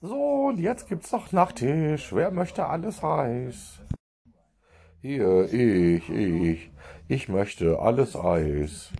So, und jetzt gibt's noch Nachtisch. Wer möchte alles Eis? Hier, ich, ich. Ich möchte alles Eis.